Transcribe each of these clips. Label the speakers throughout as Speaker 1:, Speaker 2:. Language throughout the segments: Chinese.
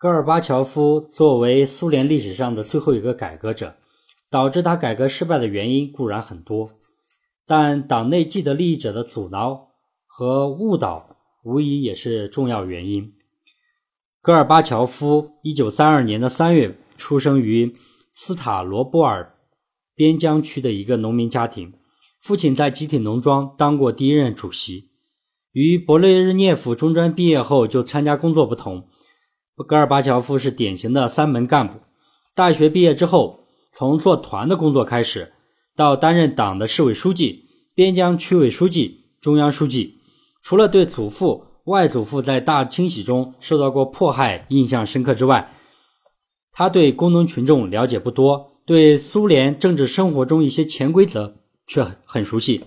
Speaker 1: 戈尔巴乔夫作为苏联历史上的最后一个改革者，导致他改革失败的原因固然很多，但党内既得利益者的阻挠和误导无疑也是重要原因。戈尔巴乔夫1932年的3月出生于斯塔罗波尔边疆区的一个农民家庭，父亲在集体农庄当过第一任主席。与勃列日涅夫中专毕业后就参加工作不同，戈尔巴乔夫是典型的三门干部。大学毕业之后，从做团的工作开始，到担任党的市委书记、边疆区委书记、中央书记。除了对祖父、外祖父在大清洗中受到过迫害印象深刻之外，他对工农群众了解不多，对苏联政治生活中一些潜规则却很熟悉。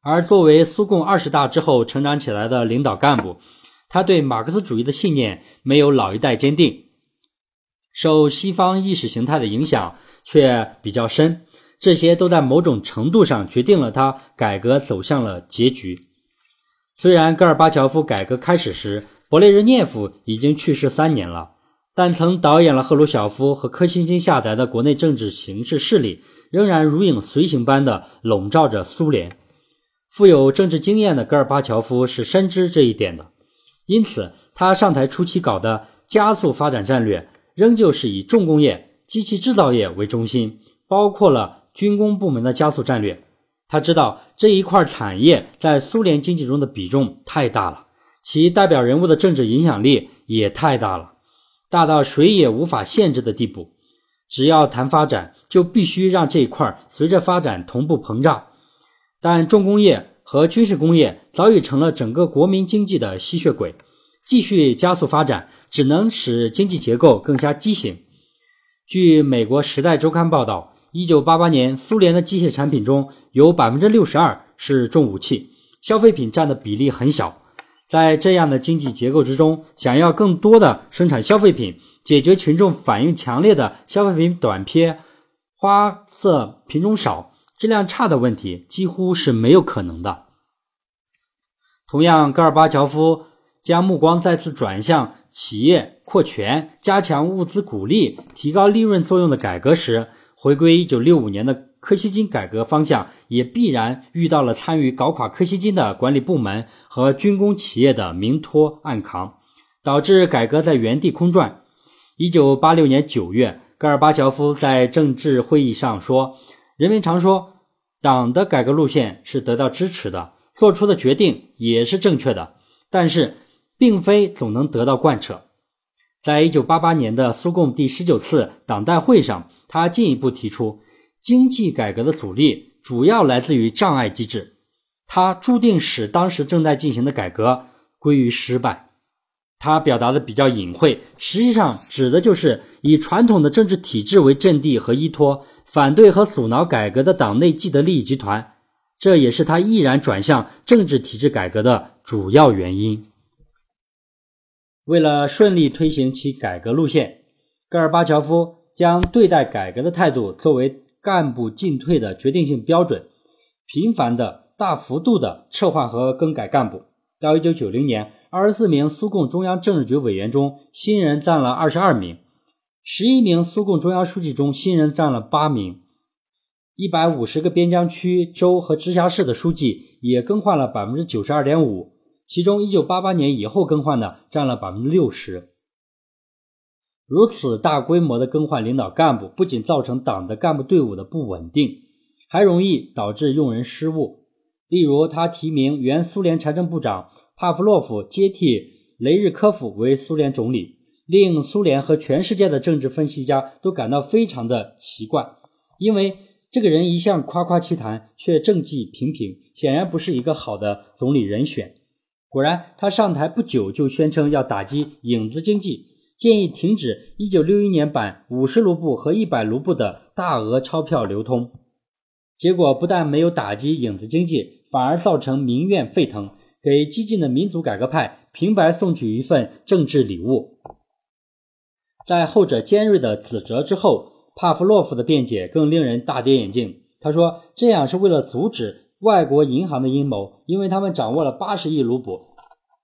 Speaker 1: 而作为苏共二十大之后成长起来的领导干部，他对马克思主义的信念没有老一代坚定，受西方意识形态的影响却比较深，这些都在某种程度上决定了他改革走向了结局。虽然戈尔巴乔夫改革开始时，勃列日涅夫已经去世三年了，但曾导演了赫鲁晓夫和柯西金下台的国内政治形势势力仍然如影随形般的笼罩着苏联。富有政治经验的戈尔巴乔夫是深知这一点的，因此他上台初期搞的加速发展战略仍旧是以重工业、机器制造业为中心，包括了军工部门的加速战略。他知道这一块产业在苏联经济中的比重太大了，其代表人物的政治影响力也太大了，大到谁也无法限制的地步。只要谈发展，就必须让这一块随着发展同步膨胀。但重工业和军事工业早已成了整个国民经济的吸血鬼，继续加速发展只能使经济结构更加畸形。据美国《时代周刊》报道，一九八八年苏联的机械产品中有百分之六十二是重武器，消费品占的比例很小。在这样的经济结构之中，想要更多的生产消费品，解决群众反应强烈的消费品短缺、花色品种少。质量差的问题几乎是没有可能的。同样，戈尔巴乔夫将目光再次转向企业扩权、加强物资鼓励、提高利润作用的改革时，回归一九六五年的柯西金改革方向也必然遇到了参与搞垮柯西金的管理部门和军工企业的明拖暗扛，导致改革在原地空转。一九八六年九月，戈尔巴乔夫在政治会议上说：“人们常说。”党的改革路线是得到支持的，做出的决定也是正确的，但是并非总能得到贯彻。在一九八八年的苏共第十九次党代会上，他进一步提出，经济改革的阻力主要来自于障碍机制，它注定使当时正在进行的改革归于失败。他表达的比较隐晦，实际上指的就是以传统的政治体制为阵地和依托，反对和阻挠改革的党内既得利益集团。这也是他毅然转向政治体制改革的主要原因。为了顺利推行其改革路线，戈尔巴乔夫将对待改革的态度作为干部进退的决定性标准，频繁的、大幅度的撤换和更改干部。到一九九零年。二十四名苏共中央政治局委员中，新人占了二十二名；十一名苏共中央书记中，新人占了八名。一百五十个边疆区、州和直辖市的书记也更换了百分之九十二点五，其中一九八八年以后更换的占了百分之六十。如此大规模的更换领导干部，不仅造成党的干部队伍的不稳定，还容易导致用人失误。例如，他提名原苏联财政部长。帕夫洛夫接替雷日科夫为苏联总理，令苏联和全世界的政治分析家都感到非常的奇怪，因为这个人一向夸夸其谈，却政绩平平，显然不是一个好的总理人选。果然，他上台不久就宣称要打击影子经济，建议停止1961年版五十卢布和一百卢布的大额钞票流通。结果不但没有打击影子经济，反而造成民怨沸腾。给激进的民主改革派平白送去一份政治礼物，在后者尖锐的指责之后，帕夫洛夫的辩解更令人大跌眼镜。他说：“这样是为了阻止外国银行的阴谋，因为他们掌握了八十亿卢布，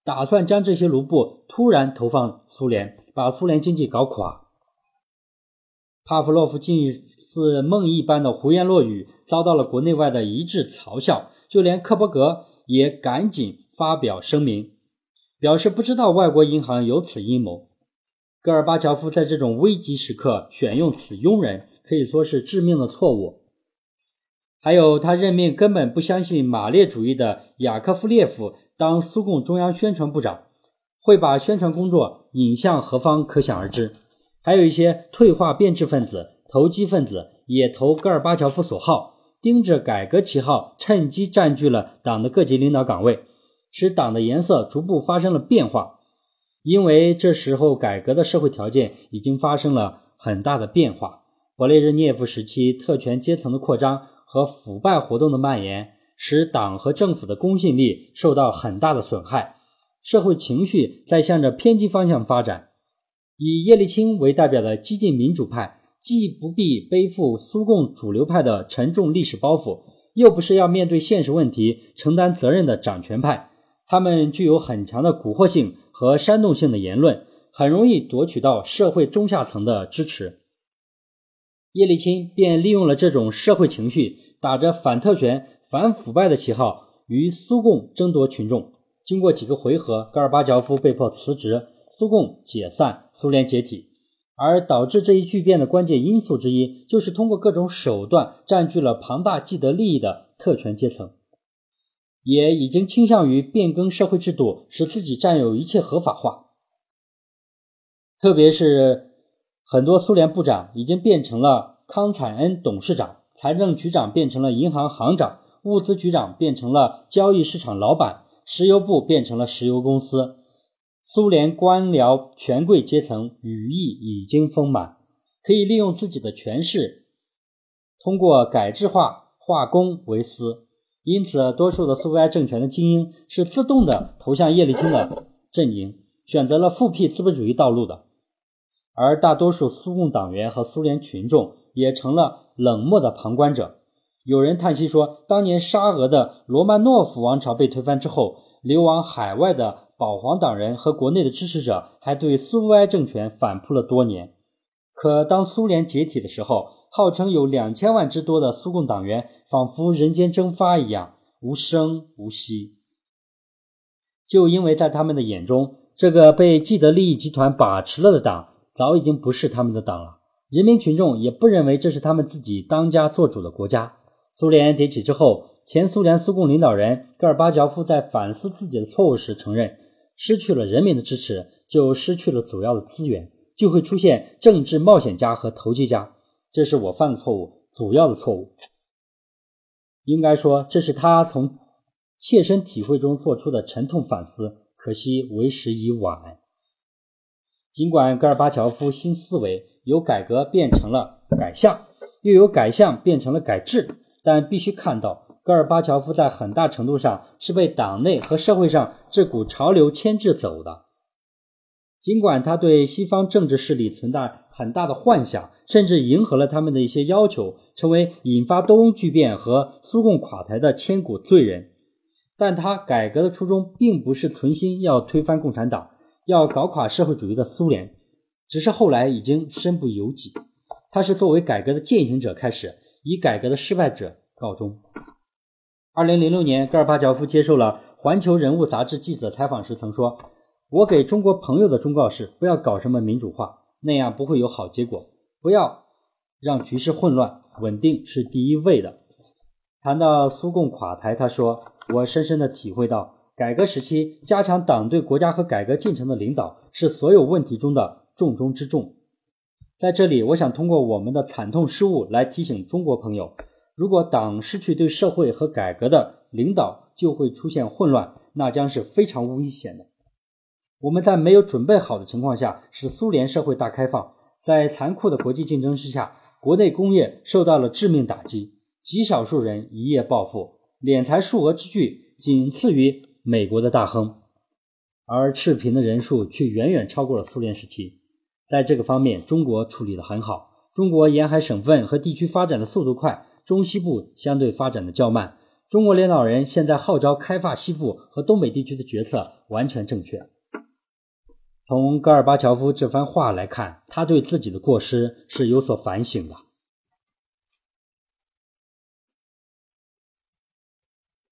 Speaker 1: 打算将这些卢布突然投放苏联，把苏联经济搞垮。帕夫洛夫近似梦一般的胡言乱语，遭到了国内外的一致嘲笑，就连克伯格也赶紧发表声明，表示不知道外国银行有此阴谋。戈尔巴乔夫在这种危急时刻选用此庸人，可以说是致命的错误。还有，他任命根本不相信马列主义的雅科夫列夫当苏共中央宣传部长，会把宣传工作引向何方，可想而知。还有一些退化变质分子、投机分子也投戈尔巴乔夫所好，盯着改革旗号，趁机占据了党的各级领导岗位，使党的颜色逐步发生了变化。因为这时候改革的社会条件已经发生了很大的变化，勃列日涅夫时期特权阶层的扩张和腐败活动的蔓延，使党和政府的公信力受到很大的损害，社会情绪在向着偏激方向发展。以叶利钦为代表的激进民主派，既不必背负苏共主流派的沉重历史包袱，又不是要面对现实问题承担责任的掌权派。他们具有很强的蛊惑性和煽动性的言论，很容易夺取到社会中下层的支持。叶利钦便利用了这种社会情绪，打着反特权、反腐败的旗号，与苏共争夺群众。经过几个回合，戈尔巴乔夫被迫辞职。苏共解散，苏联解体，而导致这一巨变的关键因素之一，就是通过各种手段占据了庞大既得利益的特权阶层，也已经倾向于变更社会制度，使自己占有一切合法化。特别是很多苏联部长已经变成了康采恩董事长，财政局长变成了银行行长，物资局长变成了交易市场老板，石油部变成了石油公司。苏联官僚权贵阶层羽翼已经丰满，可以利用自己的权势，通过改制化化公为私。因此，多数的苏维埃政权的精英是自动的投向叶利钦的阵营，选择了复辟资本主义道路的。而大多数苏共党员和苏联群众也成了冷漠的旁观者。有人叹息说，当年沙俄的罗曼诺夫王朝被推翻之后，流亡海外的。保皇党人和国内的支持者还对苏维埃政权反扑了多年，可当苏联解体的时候，号称有两千万之多的苏共党员仿佛人间蒸发一样，无声无息。就因为在他们的眼中，这个被既得利益集团把持了的党早已经不是他们的党了，人民群众也不认为这是他们自己当家做主的国家。苏联解体之后，前苏联苏共领导人戈尔巴乔夫在反思自己的错误时承认。失去了人民的支持，就失去了主要的资源，就会出现政治冒险家和投机家。这是我犯的错误，主要的错误。应该说，这是他从切身体会中做出的沉痛反思。可惜为时已晚。尽管戈尔巴乔夫新思维由改革变成了改向，又由改向变成了改制，但必须看到。戈尔巴乔夫在很大程度上是被党内和社会上这股潮流牵制走的。尽管他对西方政治势力存在很大的幻想，甚至迎合了他们的一些要求，成为引发东欧巨变和苏共垮台的千古罪人，但他改革的初衷并不是存心要推翻共产党，要搞垮社会主义的苏联，只是后来已经身不由己。他是作为改革的践行者开始，以改革的失败者告终。二零零六年，戈尔巴乔夫接受了《环球人物》杂志记者采访时曾说：“我给中国朋友的忠告是，不要搞什么民主化，那样不会有好结果。不要让局势混乱，稳定是第一位的。”谈到苏共垮台，他说：“我深深地体会到，改革时期加强党对国家和改革进程的领导是所有问题中的重中之重。”在这里，我想通过我们的惨痛失误来提醒中国朋友。如果党失去对社会和改革的领导，就会出现混乱，那将是非常危险的。我们在没有准备好的情况下，使苏联社会大开放，在残酷的国际竞争之下，国内工业受到了致命打击，极少数人一夜暴富，敛财数额之巨，仅次于美国的大亨，而赤贫的人数却远远超过了苏联时期。在这个方面，中国处理得很好。中国沿海省份和地区发展的速度快。中西部相对发展的较慢，中国领导人现在号召开发西部和东北地区的决策完全正确。从戈尔巴乔夫这番话来看，他对自己的过失是有所反省的。